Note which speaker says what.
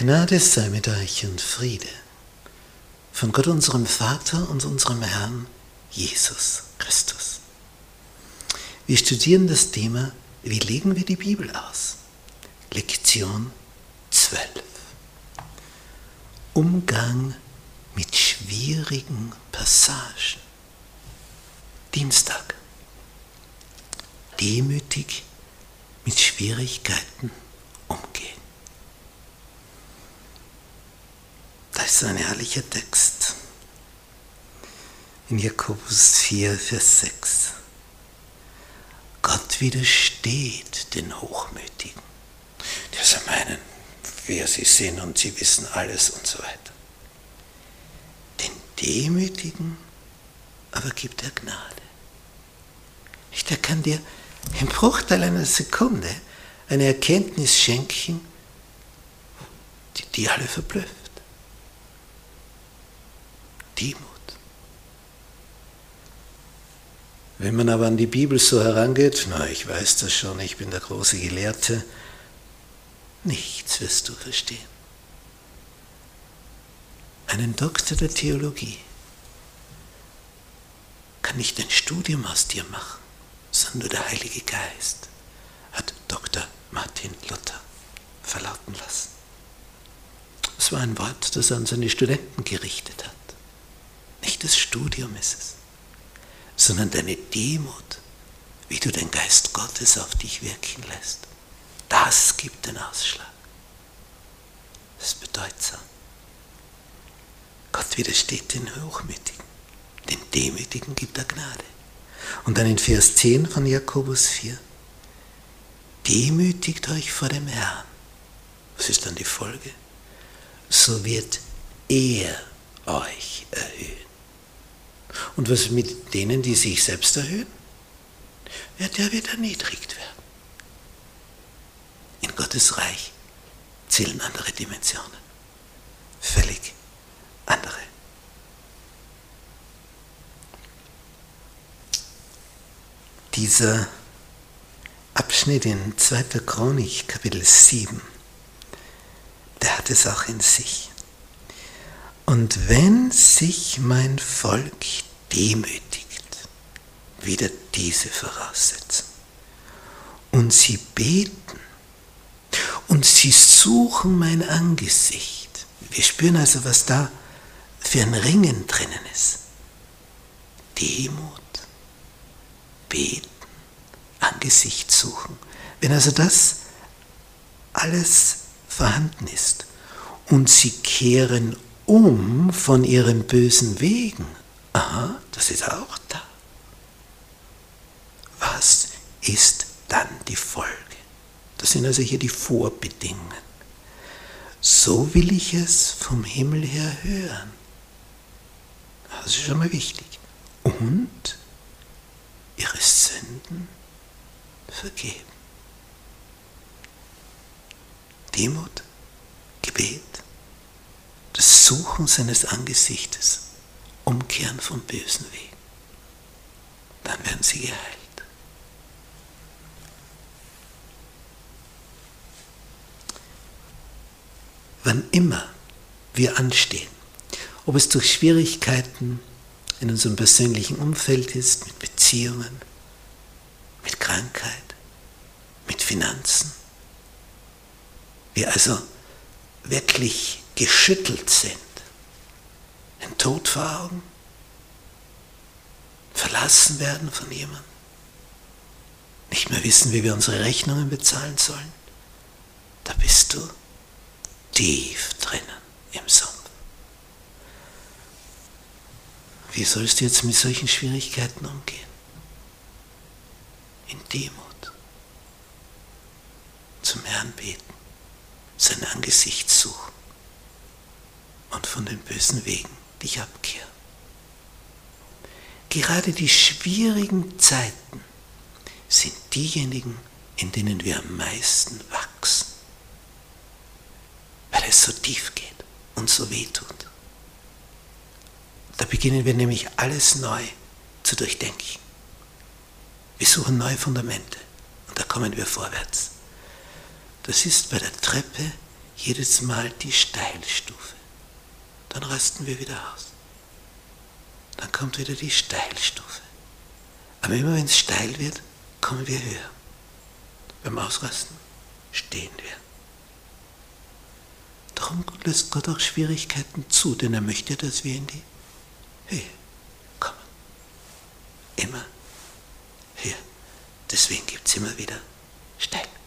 Speaker 1: Gnade sei mit euch und Friede von Gott unserem Vater und unserem Herrn Jesus Christus. Wir studieren das Thema, wie legen wir die Bibel aus? Lektion 12. Umgang mit schwierigen Passagen. Dienstag. Demütig mit Schwierigkeiten umgehen. Das ist ein herrlicher Text. In Jakobus 4, Vers 6. Gott widersteht den Hochmütigen, die also meinen, wer sie sind und sie wissen alles und so weiter. Den Demütigen aber gibt er Gnade. Nicht, er kann dir im Bruchteil einer Sekunde eine Erkenntnis schenken, die die alle verblüfft. Demut. Wenn man aber an die Bibel so herangeht, na, ich weiß das schon, ich bin der große Gelehrte, nichts wirst du verstehen. Einen Doktor der Theologie kann nicht ein Studium aus dir machen, sondern nur der Heilige Geist, hat Dr. Martin Luther verlauten lassen. Das war ein Wort, das er an seine Studenten gerichtet hat. Nicht das Studium ist es, sondern deine Demut, wie du den Geist Gottes auf dich wirken lässt. Das gibt den Ausschlag. Das ist bedeutsam. Gott widersteht den Hochmütigen, den Demütigen gibt er Gnade. Und dann in Vers 10 von Jakobus 4, demütigt euch vor dem Herrn. Was ist dann die Folge? So wird er euch erhöhen. Und was mit denen, die sich selbst erhöhen? Ja, der wird erniedrigt werden. In Gottes Reich zählen andere Dimensionen. Völlig andere. Dieser Abschnitt in 2. Chronik, Kapitel 7, der hat es auch in sich. Und wenn sich mein Volk demütigt, wieder diese Voraussetzung, und sie beten, und sie suchen mein Angesicht. Wir spüren also, was da für ein Ringen drinnen ist. Demut, beten, Angesicht suchen. Wenn also das alles vorhanden ist und sie kehren um von ihren bösen Wegen. Aha, das ist auch da. Was ist dann die Folge? Das sind also hier die Vorbedingungen. So will ich es vom Himmel her hören. Das ist schon mal wichtig. Und ihre Sünden vergeben. Demut, Gebet, das Suchen seines Angesichtes, umkehren vom bösen Weg. Dann werden sie geheilt. Wann immer wir anstehen, ob es durch Schwierigkeiten in unserem persönlichen Umfeld ist, mit Beziehungen, mit Krankheit, mit Finanzen, wir also wirklich geschüttelt sind, den Tod vor Augen, verlassen werden von jemandem, nicht mehr wissen, wie wir unsere Rechnungen bezahlen sollen, da bist du tief drinnen im Sumpf. Wie sollst du jetzt mit solchen Schwierigkeiten umgehen? In Demut. Zum Herrn beten, sein Angesicht suchen und von den bösen Wegen dich abkehren. Gerade die schwierigen Zeiten sind diejenigen, in denen wir am meisten wachsen, weil es so tief geht und so weh tut. Da beginnen wir nämlich alles neu zu durchdenken. Wir suchen neue Fundamente und da kommen wir vorwärts. Das ist bei der Treppe jedes Mal die Steilstufe. Dann rasten wir wieder aus. Dann kommt wieder die Steilstufe. Aber immer wenn es steil wird, kommen wir höher. Beim Ausrasten stehen wir. Darum lässt Gott auch Schwierigkeiten zu, denn er möchte, dass wir in die Höhe kommen. Immer höher. Deswegen gibt es immer wieder Steine.